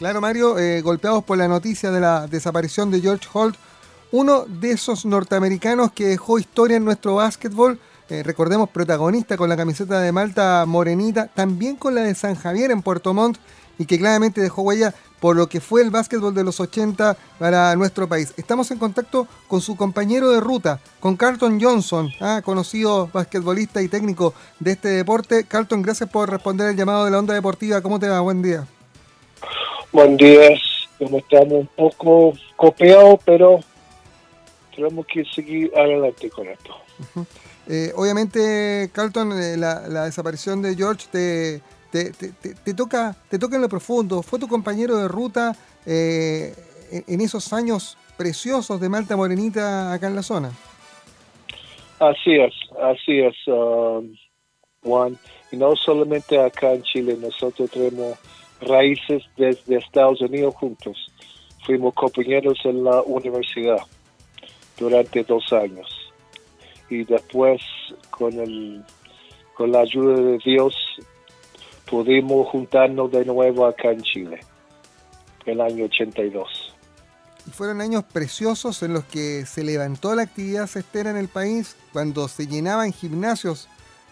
Claro, Mario, eh, golpeados por la noticia de la desaparición de George Holt, uno de esos norteamericanos que dejó historia en nuestro básquetbol, eh, recordemos protagonista con la camiseta de Malta morenita, también con la de San Javier en Puerto Montt, y que claramente dejó huella por lo que fue el básquetbol de los 80 para nuestro país. Estamos en contacto con su compañero de ruta, con Carlton Johnson, ah, conocido basquetbolista y técnico de este deporte. Carlton, gracias por responder el llamado de la onda deportiva. ¿Cómo te va? Buen día. Buen día. Como estamos un poco copiados, pero tenemos que seguir adelante con esto. Eh, obviamente, Carlton, eh, la, desaparición de George te, te, toca, te toca en lo profundo. Fue tu compañero de ruta eh, en, esos años preciosos de Malta Morenita acá en la zona. Así es, así es, um, Juan. Y no solamente acá en Chile, nosotros tenemos raíces desde Estados Unidos juntos. Fuimos compañeros en la universidad durante dos años. Y después, con, el, con la ayuda de Dios, pudimos juntarnos de nuevo acá en Chile, el año 82. Y fueron años preciosos en los que se levantó la actividad cestera en el país, cuando se llenaban gimnasios.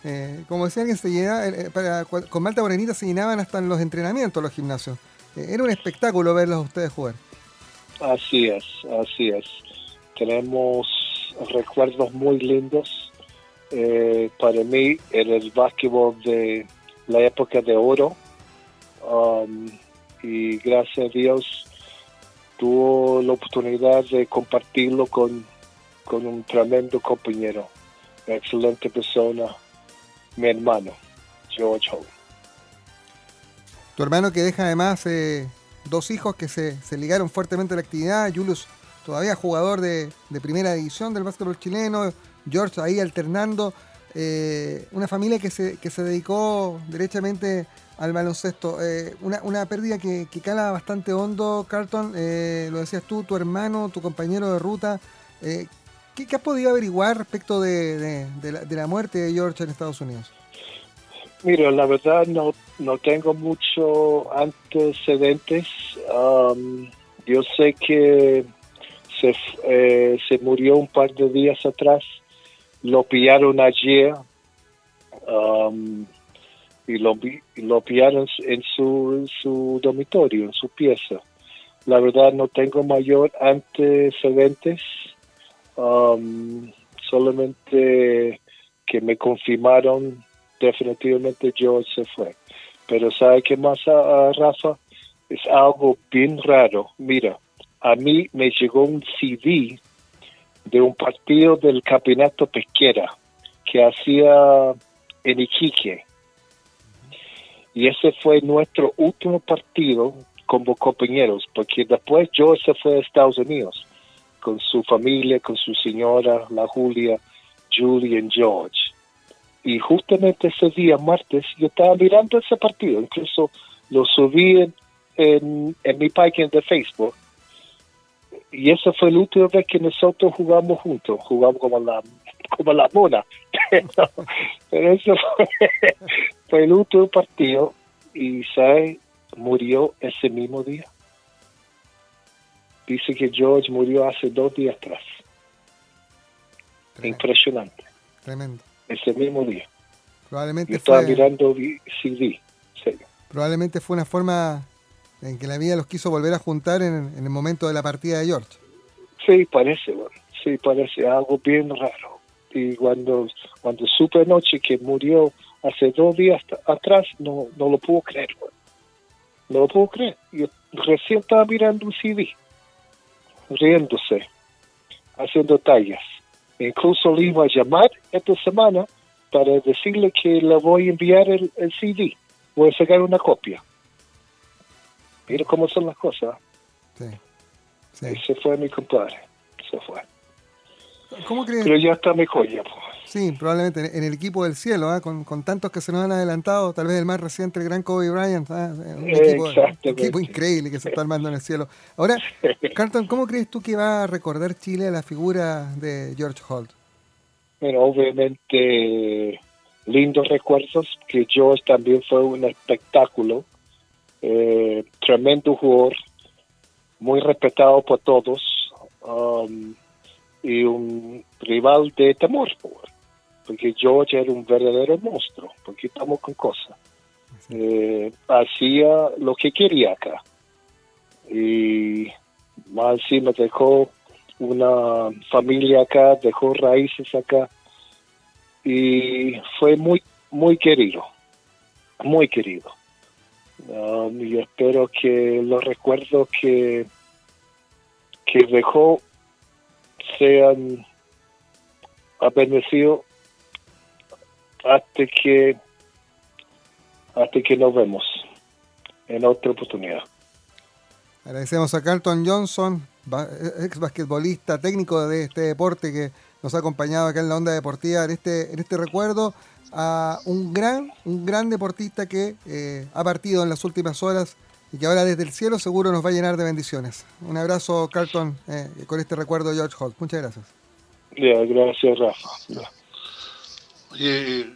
Eh, como decía alguien, se llenaba, eh, para, con Malta Morenita se llenaban hasta en los entrenamientos los gimnasios. Eh, era un espectáculo verlos a ustedes jugar. Así es, así es. Tenemos recuerdos muy lindos. para mí, era el básquetbol de la época de oro um, y gracias a Dios tuvo la oportunidad de compartirlo con, con un tremendo compañero, excelente persona, mi hermano, George Holt. Tu hermano que deja además eh, dos hijos que se, se, ligaron fuertemente a la actividad, Julius todavía jugador de, de primera división del básquetbol chileno, George ahí alternando. Eh, una familia que se, que se dedicó derechamente al baloncesto. Eh, una, una, pérdida que, que, cala bastante hondo, Carlton. Lo decías tú, tu hermano, tu compañero de ruta. ¿Qué, ¿qué, has podido averiguar respecto de, la, muerte de George en Estados Unidos? Mira, la verdad no, no tengo mucho antecedentes. Yo sé que se, se murió un par de días atrás lo pillaron ayer y lo, lo pillaron en su, su dormitorio, en su pieza. La verdad no tengo mayor antecedentes, solamente que me confirmaron definitivamente yo se fue. Pero ¿sabe qué más, uh, Rafa? Es algo bien raro. Mira, a mí me llegó un CD de un partido del campeonato pesquera que hacía en Iquique. Y ese fue nuestro último partido como compañeros, porque después yo se fue a Estados Unidos con su familia, con su señora, la Julia, Julie y George. Y justamente ese día, martes, yo estaba mirando ese partido, incluso lo subí en, en, mi página de Facebook y esa fue la última vez que nosotros jugamos juntos, jugamos como la como la mona. Pero, eso fue, el último partido y se murió ese mismo día. Dice que George murió hace dos días atrás. Impresionante. Tremendo. Ese mismo día. Probablemente Yo estaba mirando CD. Probablemente fue una forma en que la vida los quiso volver a juntar en, el momento de la partida de George. Sí, parece, sí, parece algo bien raro. Y cuando, cuando supe anoche que murió hace dos días atrás, no, no lo puedo creer, No lo puedo creer. Yo recién estaba mirando un CD, riéndose, haciendo tallas. Incluso le iba a llamar esta semana para decirle que le voy a enviar el, el CD. Voy a sacar una copia Mira cómo son las cosas. Sí. sí. Ese fue mi compadre. Se fue. ¿Cómo crees? Pero ya está mejor ya. Sí, probablemente en el equipo del cielo, ¿eh? con, con, tantos que se nos han adelantado, tal vez el más reciente, el gran Kobe Bryant, ¿eh? un, equipo, increíble que se está armando en el cielo. Ahora, Carlton, ¿cómo crees tú que va a recordar Chile a la figura de George Holt? Bueno, obviamente lindos recuerdos, que George también fue un espectáculo eh, tremendo jugador, muy respetado por todos um, y un rival de temor, porque George era un verdadero monstruo, porque estamos con cosas. Eh, hacía lo que quería acá y más me dejó una familia acá, dejó raíces acá y fue muy muy querido, muy querido. Um, y espero que los recuerdos que, que dejó sean bendecido hasta que hasta que nos vemos en otra oportunidad. Agradecemos a Carlton Johnson, ex basquetbolista, técnico de este deporte que nos ha acompañado acá en la onda deportiva en este, en este recuerdo a un gran, un gran deportista que eh, ha partido en las últimas horas y que ahora desde el cielo seguro nos va a llenar de bendiciones. Un abrazo, Carlton, eh, con este recuerdo de George Holt. Muchas gracias. gracias, Rafa. e